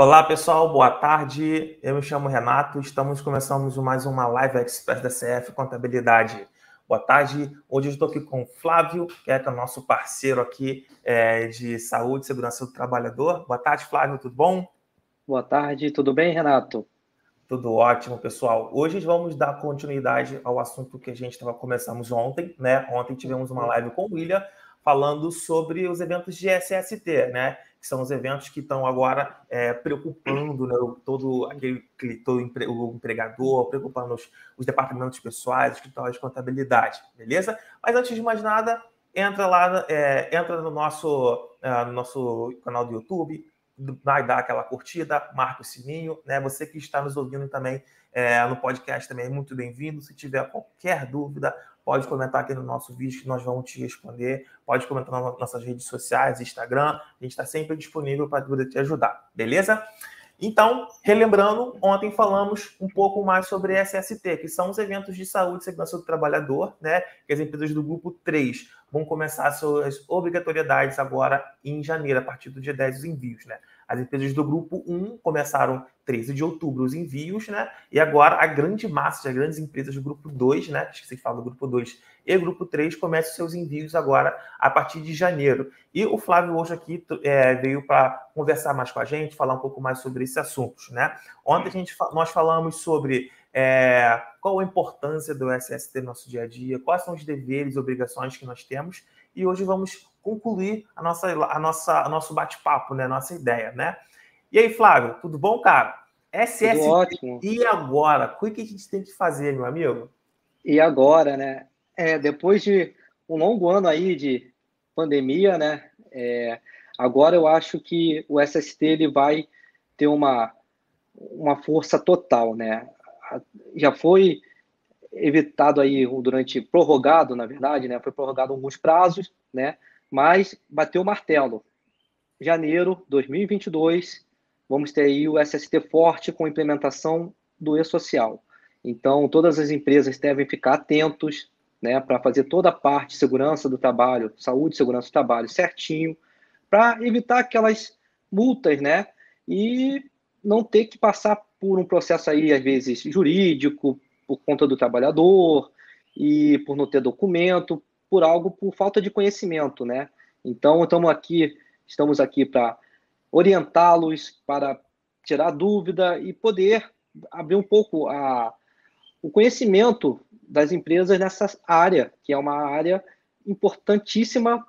Olá pessoal, boa tarde. Eu me chamo Renato. Estamos começando mais uma live Express da CF Contabilidade. Boa tarde. Hoje eu estou aqui com o Flávio, que é, é o nosso parceiro aqui é, de saúde e segurança do trabalhador. Boa tarde, Flávio. Tudo bom? Boa tarde. Tudo bem, Renato? Tudo ótimo, pessoal. Hoje vamos dar continuidade ao assunto que a gente estava começamos ontem, né? Ontem tivemos uma live com o William falando sobre os eventos de SST, né? Que são os eventos que estão agora é, preocupando né, todo aquele todo o empregador, preocupando os, os departamentos pessoais, escritórios de contabilidade, beleza? Mas antes de mais nada, entra lá, é, entra no nosso, é, no nosso canal do YouTube, vai dar aquela curtida, marca o sininho, né? Você que está nos ouvindo também é, no podcast também é muito bem-vindo. Se tiver qualquer dúvida, pode comentar aqui no nosso vídeo que nós vamos te responder. Pode comentar nas nossas redes sociais, Instagram. A gente está sempre disponível para poder te ajudar, beleza? Então, relembrando, ontem falamos um pouco mais sobre SST, que são os eventos de saúde e segurança do trabalhador, né? Que as empresas do grupo 3 vão começar suas obrigatoriedades agora em janeiro, a partir do dia 10 dos envios, né? As empresas do grupo 1 começaram 13 de outubro os envios, né? E agora a grande massa das grandes empresas do grupo 2, né? Que vocês falam do grupo 2 e grupo 3 começam seus envios agora a partir de janeiro. E o Flávio hoje aqui é, veio para conversar mais com a gente, falar um pouco mais sobre esses assuntos, né? Ontem a gente, nós falamos sobre é, qual a importância do SST no nosso dia a dia, quais são os deveres e obrigações que nós temos, e hoje vamos concluir a nossa, a nossa, a nosso bate-papo, né? A nossa ideia, né? E aí, Flávio, tudo bom, cara? SS e agora? O que a gente tem que fazer, meu amigo? E agora, né? É, depois de um longo ano aí de pandemia, né? É, agora eu acho que o SST ele vai ter uma, uma força total, né? Já foi evitado aí durante prorrogado, na verdade, né? Foi prorrogado alguns prazos, né? Mas bateu o martelo. Janeiro 2022, vamos ter aí o SST forte com implementação do e-social. Então, todas as empresas devem ficar atentos, né, para fazer toda a parte de segurança do trabalho, saúde e segurança do trabalho certinho, para evitar aquelas multas, né, e não ter que passar por um processo aí, às vezes, jurídico, por conta do trabalhador, e por não ter documento, por algo por falta de conhecimento, né? Então, estamos aqui, estamos aqui para orientá-los, para tirar dúvida e poder abrir um pouco a, o conhecimento das empresas nessa área, que é uma área importantíssima,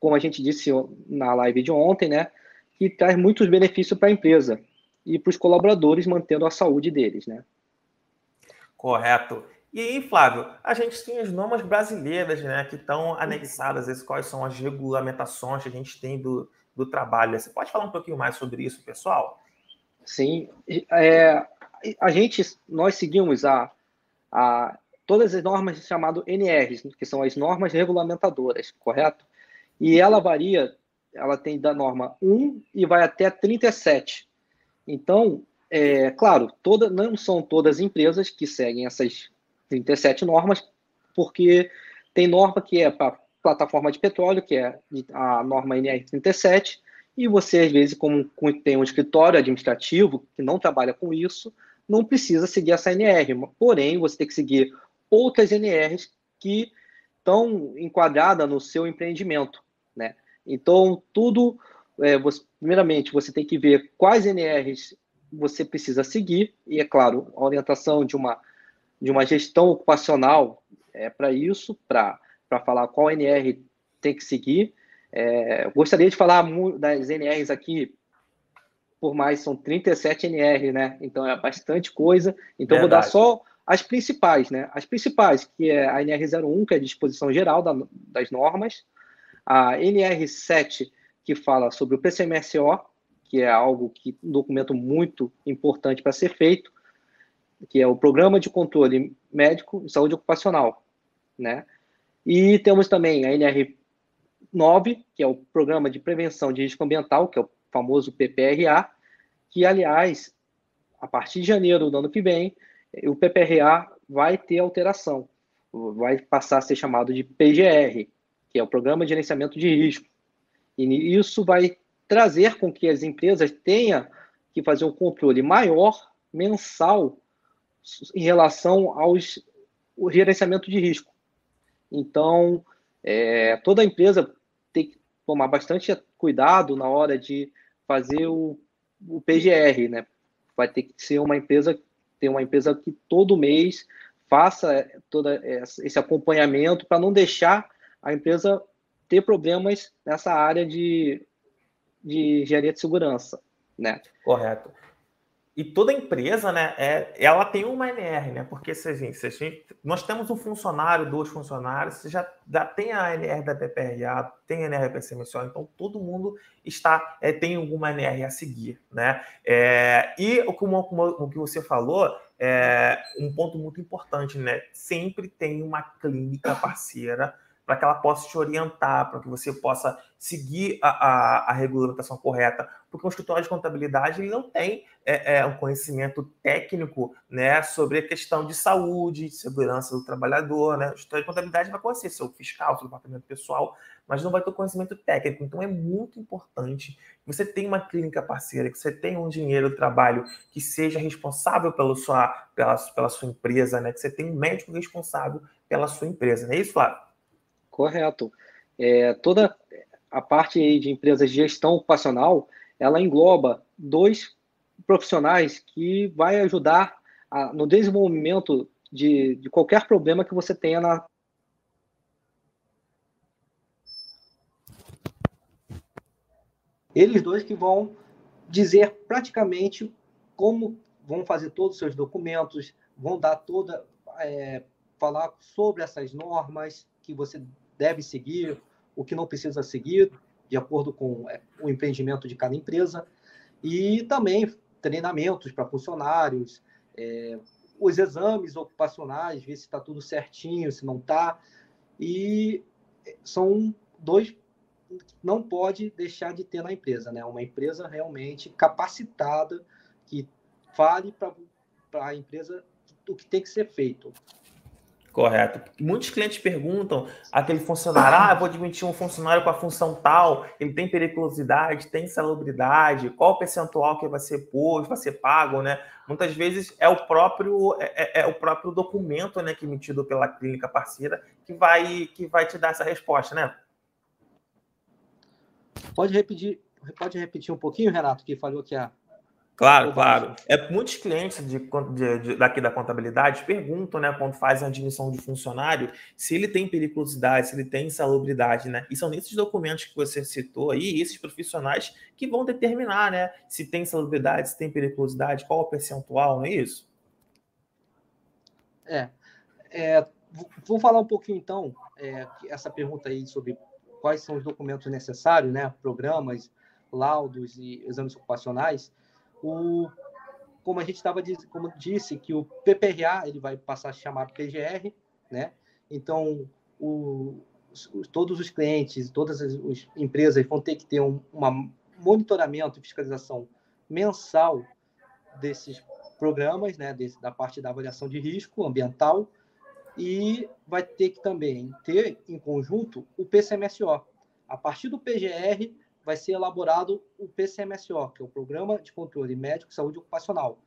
como a gente disse na live de ontem, né? Que traz muitos benefícios para a empresa e para os colaboradores, mantendo a saúde deles, né? Correto. E aí, Flávio, a gente tem as normas brasileiras, né, que estão anexadas, esse, quais são as regulamentações que a gente tem do, do trabalho. Você pode falar um pouquinho mais sobre isso, pessoal? Sim, é, a gente, nós seguimos a, a todas as normas chamadas NRs, que são as normas regulamentadoras, correto? E ela varia, ela tem da norma 1 e vai até 37. Então, é, claro, toda, não são todas as empresas que seguem essas 37 normas, porque tem norma que é para plataforma de petróleo, que é a norma NR37, e você, às vezes, como tem um escritório administrativo que não trabalha com isso, não precisa seguir essa NR, porém, você tem que seguir outras NRs que estão enquadradas no seu empreendimento, né? Então, tudo, é, você, primeiramente, você tem que ver quais NRs você precisa seguir, e, é claro, a orientação de uma de uma gestão ocupacional é, para isso, para falar qual NR tem que seguir. É, gostaria de falar das NRs aqui, por mais são 37 NR, né? Então é bastante coisa. Então Verdade. vou dar só as principais, né? As principais, que é a NR01, que é a disposição geral da, das normas, a NR7, que fala sobre o PCMSO, que é algo que um documento muito importante para ser feito, que é o Programa de Controle Médico de Saúde Ocupacional, né? E temos também a NR9, que é o Programa de Prevenção de Risco Ambiental, que é o famoso PPRA, que, aliás, a partir de janeiro do ano que vem, o PPRA vai ter alteração, vai passar a ser chamado de PGR, que é o Programa de Gerenciamento de Risco. E isso vai trazer com que as empresas tenham que fazer um controle maior mensal em relação aos gerenciamento de risco. Então, é, toda empresa tem que tomar bastante cuidado na hora de fazer o, o PGR, né? Vai ter que ser uma empresa, ter uma empresa que todo mês faça todo esse acompanhamento para não deixar a empresa ter problemas nessa área de, de engenharia de segurança, né? Correto. E toda empresa, né, é, ela tem uma NR, né? Porque se a gente, se a gente, nós temos um funcionário, dois funcionários, você já, já tem a NR da PPRA, tem a NR da PCMSO, então todo mundo está é, tem alguma NR a seguir, né? É, e como, como, o que você falou, é um ponto muito importante, né? Sempre tem uma clínica parceira para que ela possa te orientar, para que você possa seguir a, a, a, regulamentação correta, porque o escritório de contabilidade ele não tem é, é, um conhecimento técnico né, sobre a questão de saúde, de segurança do trabalhador. Né? O escritório de contabilidade vai conhecer seu fiscal, seu departamento pessoal, mas não vai ter conhecimento técnico. Então é muito importante que você tenha uma clínica parceira, que você tenha um dinheiro do trabalho que seja responsável pela sua, pela, pela sua empresa, né? que você tenha um médico responsável pela sua empresa. Não é isso, Flávio? Correto. É, toda a parte de empresas de gestão ocupacional, ela engloba dois profissionais que vai ajudar a, no desenvolvimento de, de qualquer problema que você tenha na eles dois que vão dizer praticamente como vão fazer todos os seus documentos, vão dar toda, é, falar sobre essas normas que você deve seguir, o que não precisa seguir, de acordo com é, o empreendimento de cada empresa, e também treinamentos para funcionários, é, os exames ocupacionais, ver se está tudo certinho, se não está, e são dois não pode deixar de ter na empresa, né? Uma empresa realmente capacitada que fale para a empresa o que tem que ser feito. Correto. Muitos clientes perguntam aquele funcionário: ah, vou admitir um funcionário com a função tal, ele tem periculosidade, tem salubridade, qual o percentual que vai ser posto, vai ser pago, né? Muitas vezes é o próprio é, é, é, o próprio documento, né, que é emitido pela clínica parceira que vai que vai te dar essa resposta, né? Pode repetir, pode repetir um pouquinho, Renato, que falou que a Claro, claro. É, muitos clientes de, de, de, daqui da contabilidade perguntam, né, quando fazem a admissão de funcionário, se ele tem periculosidade, se ele tem insalubridade, né? E são esses documentos que você citou aí, esses profissionais que vão determinar, né, se tem insalubridade, se tem periculosidade, qual o percentual, não é isso? É. é vou falar um pouquinho, então, é, essa pergunta aí sobre quais são os documentos necessários, né, programas, laudos e exames ocupacionais o, como a gente estava como disse que o PPRA ele vai passar a chamar PGR, né? Então o, os, todos os clientes, todas as, as, empresas vão ter que ter um uma monitoramento e fiscalização mensal desses programas, né? Desse, da parte da avaliação de risco ambiental e vai ter que também ter em conjunto o PCMSO. A partir do PGR vai ser elaborado o PCMSO, que é o Programa de Controle Médico de Saúde Ocupacional.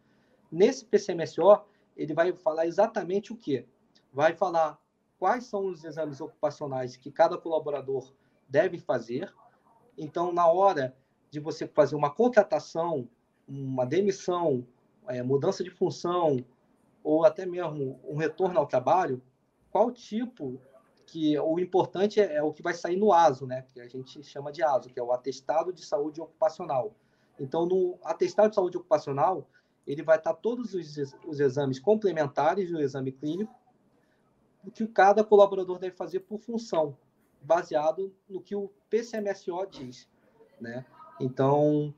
Nesse PCMSO, ele vai falar exatamente o que? Vai falar quais são os exames ocupacionais que cada colaborador deve fazer. Então, na hora de você fazer uma contratação, uma demissão, é, mudança de função, ou até mesmo um retorno ao trabalho, qual tipo que o importante é, é, o que vai sair no ASO, né? Que a gente chama de ASO, que é o Atestado de Saúde Ocupacional. Então, no Atestado de Saúde Ocupacional, ele vai estar todos os, os exames complementares do exame clínico, o que cada colaborador deve fazer por função, baseado no que o PCMSO diz, né? Então,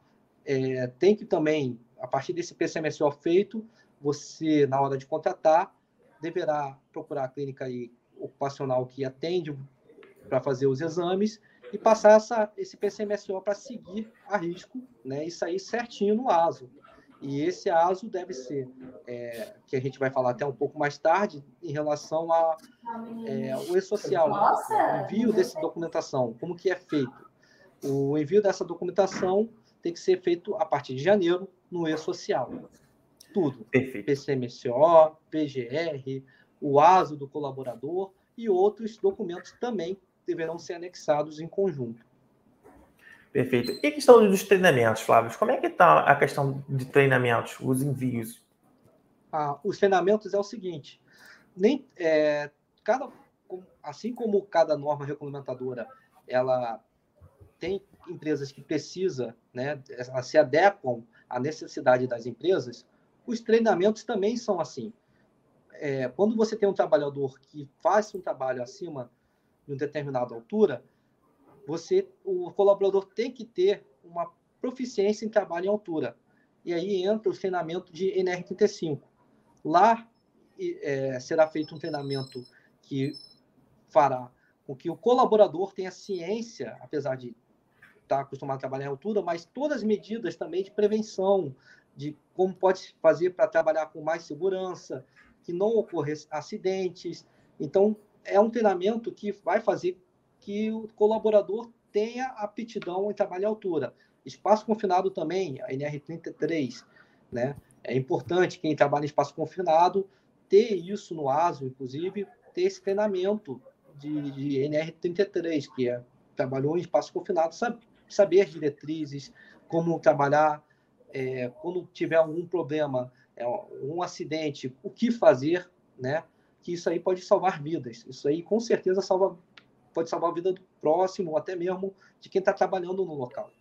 é, tem que também, a partir desse PCMSO feito, você, na hora de contratar, deverá procurar a clínica aí ocupacional que atende para fazer os exames e passar essa, esse PCMSO para seguir a risco né, e sair certinho no ASO. E esse ASO deve ser, é, que a gente vai falar até um pouco mais tarde, em relação ao é, e-social, o envio dessa documentação, como que é feito. O envio dessa documentação tem que ser feito a partir de janeiro, no e-social. Tudo. Perfeito. PCMCO, PGR, o ASO do colaborador e outros documentos também deverão ser anexados em conjunto. Perfeito. E a questão dos treinamentos, Flávio? Como é que está a questão de treinamentos, os envios? Ah, os treinamentos é o seguinte, nem é, cada assim como cada norma regulamentadora ela tem empresas que precisa, né, se adequam à necessidade das empresas, os treinamentos também são assim. É, quando você tem um trabalhador que faz um trabalho acima de uma determinada altura, você, o colaborador tem que ter uma proficiência em trabalho em altura. E aí entra o treinamento de NR35. Lá é, será feito um treinamento que fará com que o colaborador tenha ciência, apesar de estar acostumado a trabalhar em altura, mas todas as medidas também de prevenção, de como pode fazer para trabalhar com mais segurança, que não ocorra acidentes. Então, é um treinamento que vai fazer que o colaborador tenha aptidão em trabalhar em altura. Espaço confinado também, a NR33, né? É importante quem trabalha em espaço confinado ter isso no ASO, inclusive, ter esse treinamento de, de NR33, que é trabalhou em espaço confinado, sabe, saber as diretrizes, como trabalhar, é, quando tiver algum problema, é, um acidente, o que fazer, né? Que isso aí pode salvar vidas. Isso aí com certeza salva, pode salvar a vida do próximo, ou até mesmo de quem está trabalhando no local.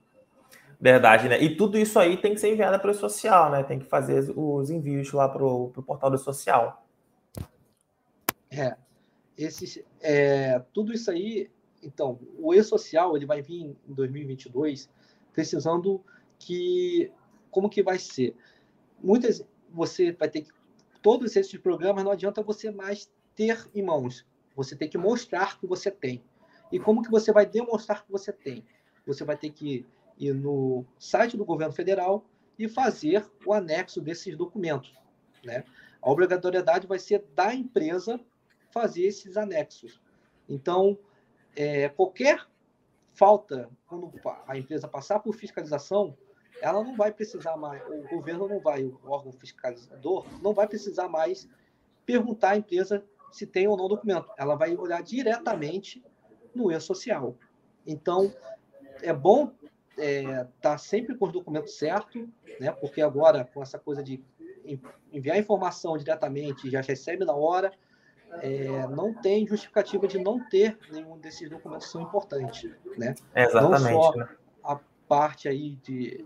Verdade, né? E tudo isso aí tem que ser enviado para o social, né? Tem que fazer os envios lá para o portal do social. É. Esses, é, tudo isso aí, então, o e-social ele vai vir em 2022 precisando que como que vai ser? Muitas você vai ter que todos esses programas não adianta você mais ter em mãos. Você tem que mostrar que você tem. E como que você vai demonstrar que você tem? Você vai ter que ir no site do governo federal e fazer o anexo desses documentos. Né? A obrigatoriedade vai ser da empresa fazer esses anexos. Então, é, qualquer falta, quando a empresa passar por fiscalização, ela não vai precisar mais, o governo não vai, o órgão fiscalizador não vai precisar mais perguntar à empresa se tem ou não documento. Ela vai olhar diretamente no e-social. Então, é bom estar é, tá sempre com os documentos certos, né? porque agora, com essa coisa de enviar informação diretamente, já recebe na hora, é, não tem justificativa de não ter nenhum desses documentos que são importantes, né? Exatamente. Não só né? a parte aí de,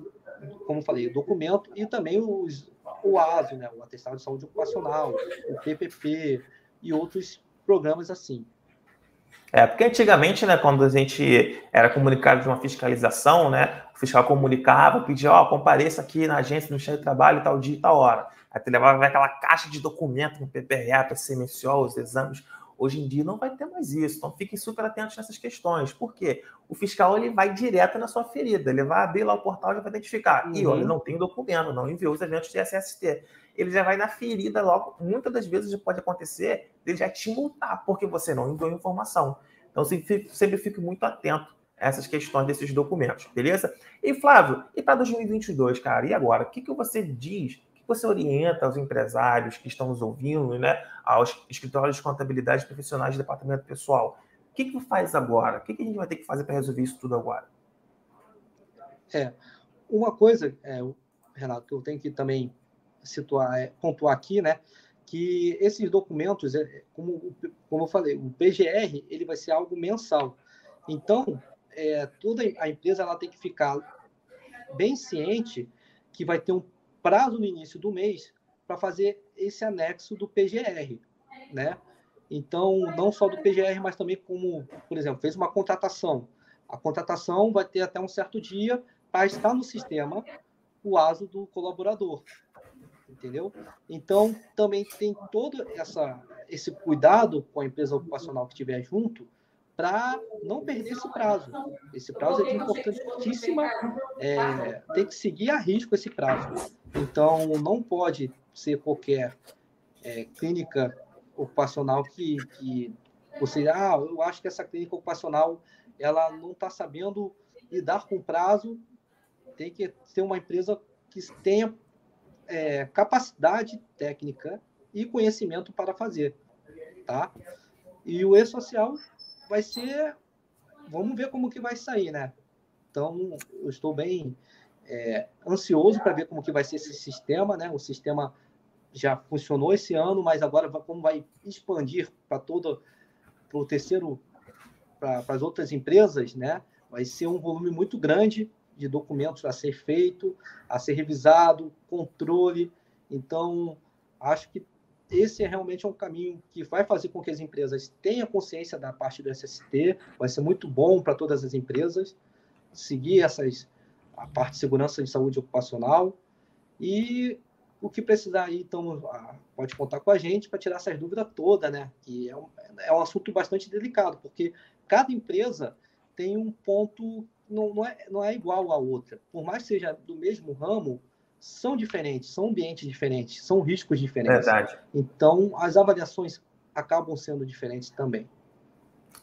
como falei, documento e também os, o ASO, né? O Atestado de Saúde Ocupacional, o PPP e outros programas assim. É, porque antigamente, né, quando a gente era comunicado de uma fiscalização, né, o fiscal comunicava, pedia, ó, oh, compareça aqui na agência do Ministério do Trabalho tal dia e tal hora. Aí tu levava aquela caixa de documento no PPRA para CMCO, os exames. Hoje em dia não vai ter mais isso. Então fiquem super atentos nessas questões. Por quê? O fiscal ele vai direto na sua ferida. Ele vai abrir lá o portal e já vai identificar. Uhum. E olha, não tem documento, não enviou os eventos de SST. Ele já vai na ferida logo. Muitas das vezes pode acontecer ele já te multar porque você não enviou informação. Então sempre, sempre fique muito atento a essas questões desses documentos, beleza? E Flávio, e para 2022, cara? E agora? O que, que você diz você orienta aos empresários que estão nos ouvindo, né, aos escritórios de contabilidade profissionais de departamento pessoal? O que, que faz agora? O que, que a gente vai ter que fazer para resolver isso tudo agora? É, uma coisa, é, Renato, que eu tenho que também situar, é, pontuar aqui, né, que esses documentos, é, como, como eu falei, o PGR ele vai ser algo mensal. Então, é, toda a empresa ela tem que ficar bem ciente que vai ter um prazo no início do mês para fazer esse anexo do PGR, né? Então, não só do PGR, mas também como, por exemplo, fez uma contratação. A contratação vai ter até um certo dia para estar no sistema o ASO do colaborador, entendeu? Então, também tem todo essa, esse cuidado com a empresa ocupacional que estiver junto, para não perder esse prazo. Esse prazo é importantíssima, é, tem que seguir a risco esse prazo. Então, não pode ser qualquer é, clínica ocupacional que, que você, ah, eu acho que essa clínica ocupacional ela não está sabendo lidar com prazo, tem que ter uma empresa que tenha é, capacidade técnica e conhecimento para fazer, tá? E o e-social vai ser, vamos ver como que vai sair, né? Então, eu estou bem é, ansioso para ver como que vai ser esse sistema, né? O sistema já funcionou esse ano, mas agora como vai expandir para todo para o terceiro para as outras empresas, né? Vai ser um volume muito grande de documentos a ser feito, a ser revisado, controle. Então, acho que esse é realmente um caminho que vai fazer com que as empresas tenham consciência da parte do SST, vai ser muito bom para todas as empresas seguir essas a parte de segurança de saúde ocupacional e o que precisar aí, então, pode contar com a gente para tirar essas dúvidas todas, né? Que é um, é um assunto bastante delicado, porque cada empresa tem um ponto, não, não, é, não é igual à outra. Por mais que seja do mesmo ramo, são diferentes, são ambientes diferentes, são riscos diferentes. Verdade. Então, as avaliações acabam sendo diferentes também.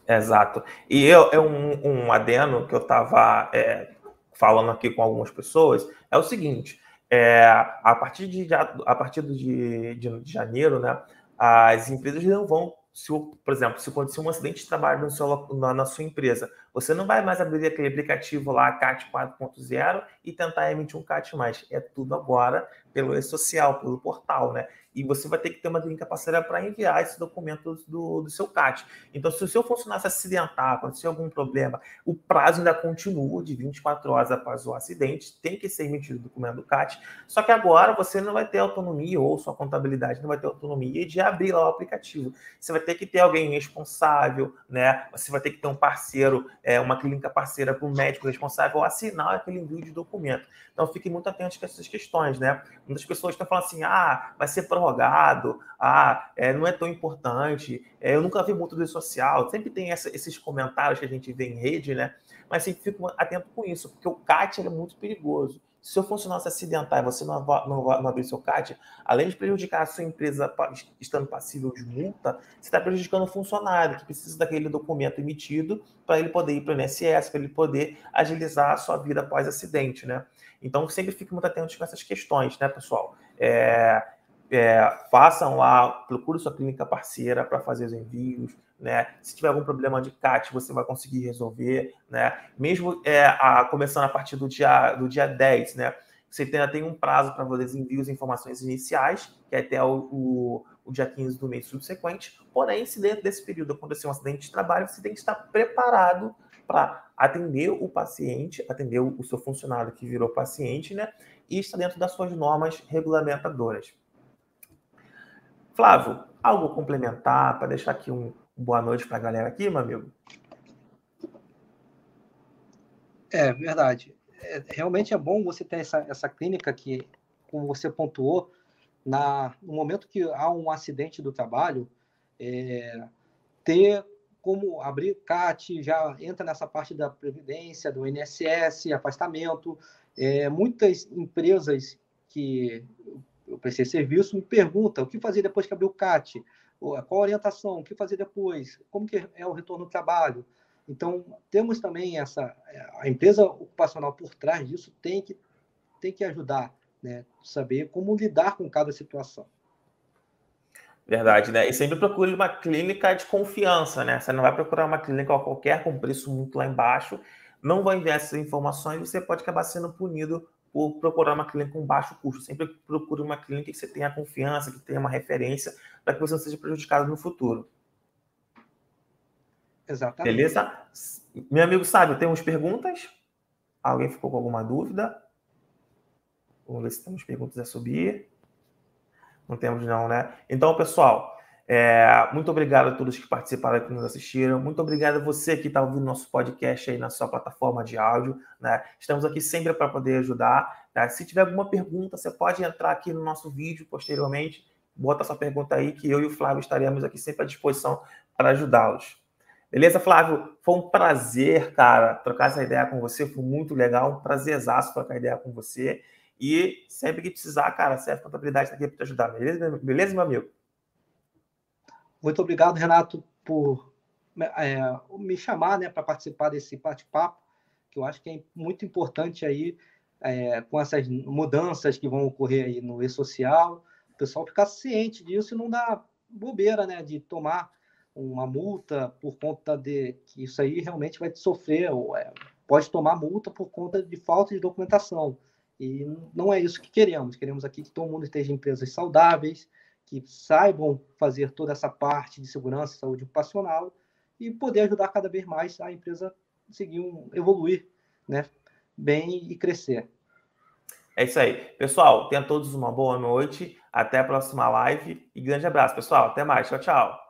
Exato. E eu, é um, um adeno que eu estava é, falando aqui com algumas pessoas, é o seguinte, é, a partir de, a partir de, de, de janeiro, né, as empresas não vão se, por exemplo, se acontecer um acidente de trabalho no seu, na, na, sua empresa, você não vai mais abrir aquele aplicativo lá, CAT 4.0, e tentar emitir um CAT mais. É tudo agora pelo e-social, pelo portal, né? e você vai ter que ter uma clínica parceira para enviar esses documentos do, do seu CAT. Então, se o seu funcionário se acidentar, acontecer algum problema, o prazo ainda continua de 24 horas após o acidente, tem que ser emitido o documento do CAT, só que agora você não vai ter autonomia, ou sua contabilidade não vai ter autonomia de abrir lá o aplicativo. Você vai ter que ter alguém responsável, né? Você vai ter que ter um parceiro, é, uma clínica parceira para o médico responsável assinar aquele envio de documento. Então, fique muito atento com essas questões, né? Muitas pessoas estão falando assim, ah, vai ser prorrogado ah, é, não é tão importante, é, eu nunca vi muito do social. Sempre tem essa, esses comentários que a gente vê em rede, né? Mas sempre fico atento com isso, porque o CAT é muito perigoso. Se o funcionário se acidentar e você não, não, não abrir seu CAT, além de prejudicar a sua empresa estando passível de multa, você está prejudicando o funcionário que precisa daquele documento emitido para ele poder ir para o INSS, para ele poder agilizar a sua vida após acidente, né? Então, sempre fique muito atento com essas questões, né, pessoal? É, é, façam lá, procure sua clínica parceira para fazer os envios, né? Se tiver algum problema de CAT, você vai conseguir resolver, né? Mesmo é, a, começando a partir do dia, do dia 10, né? Você ainda tem um prazo para fazer os envios e informações iniciais, que é até o, o, o, dia 15 do mês subsequente. Porém, se dentro desse período acontecer um acidente de trabalho, você tem que estar preparado para atender o paciente, atender o, o seu funcionário que virou paciente, né? E estar dentro das suas normas regulamentadoras. Flávio, algo complementar para deixar aqui um boa noite para a galera aqui, meu amigo? É verdade. É, realmente é bom você ter essa, essa clínica que, como você pontuou, na, no momento que há um acidente do trabalho, é, ter como abrir CAT, já entra nessa parte da Previdência, do INSS, afastamento. É, muitas empresas que eu prestei serviço, me pergunta o que fazer depois que abrir o CAT, qual a orientação, o que fazer depois, como que é o retorno do trabalho. Então, temos também essa... A empresa ocupacional por trás disso tem que, tem que ajudar, né? Saber como lidar com cada situação. Verdade, né? E sempre procure uma clínica de confiança, né? Você não vai procurar uma clínica qualquer com preço muito lá embaixo, não vai enviar essas informações e você pode acabar sendo punido por procurar uma clínica com baixo custo. Sempre procure uma clínica que você tenha confiança, que tenha uma referência, para que você não seja prejudicado no futuro. Exatamente. Beleza? Meu amigo Sábio, temos perguntas? Alguém ficou com alguma dúvida? Vamos ver se temos perguntas a subir. Não temos não, né? Então, pessoal, é, muito obrigado a todos que participaram e que nos assistiram. Muito obrigado a você que está ouvindo nosso podcast aí na sua plataforma de áudio. Né? Estamos aqui sempre para poder ajudar. Tá? Se tiver alguma pergunta, você pode entrar aqui no nosso vídeo posteriormente. Bota sua pergunta aí que eu e o Flávio estaremos aqui sempre à disposição para ajudá-los. Beleza, Flávio? Foi um prazer, cara, trocar essa ideia com você. Foi muito legal, um prazerzaço trocar ideia com você. E sempre que precisar, cara, Serve Contabilidade está aqui para te ajudar. Beleza, beleza, meu amigo? Muito obrigado, Renato, por é, me chamar né, para participar desse bate-papo, que eu acho que é muito importante aí é, com essas mudanças que vão ocorrer aí no e-social, o pessoal ficar ciente disso e não dar bobeira, né, de tomar uma multa por conta de que isso aí realmente vai sofrer, ou é, pode tomar multa por conta de falta de documentação. E não é isso que queremos. Queremos aqui que todo mundo esteja em empresas saudáveis, que saibam fazer toda essa parte de segurança e saúde ocupacional e poder ajudar cada vez mais a empresa seguir um, evoluir né, bem e crescer. É isso aí. Pessoal, tenham todos uma boa noite. Até a próxima live e grande abraço, pessoal. Até mais. Tchau, tchau.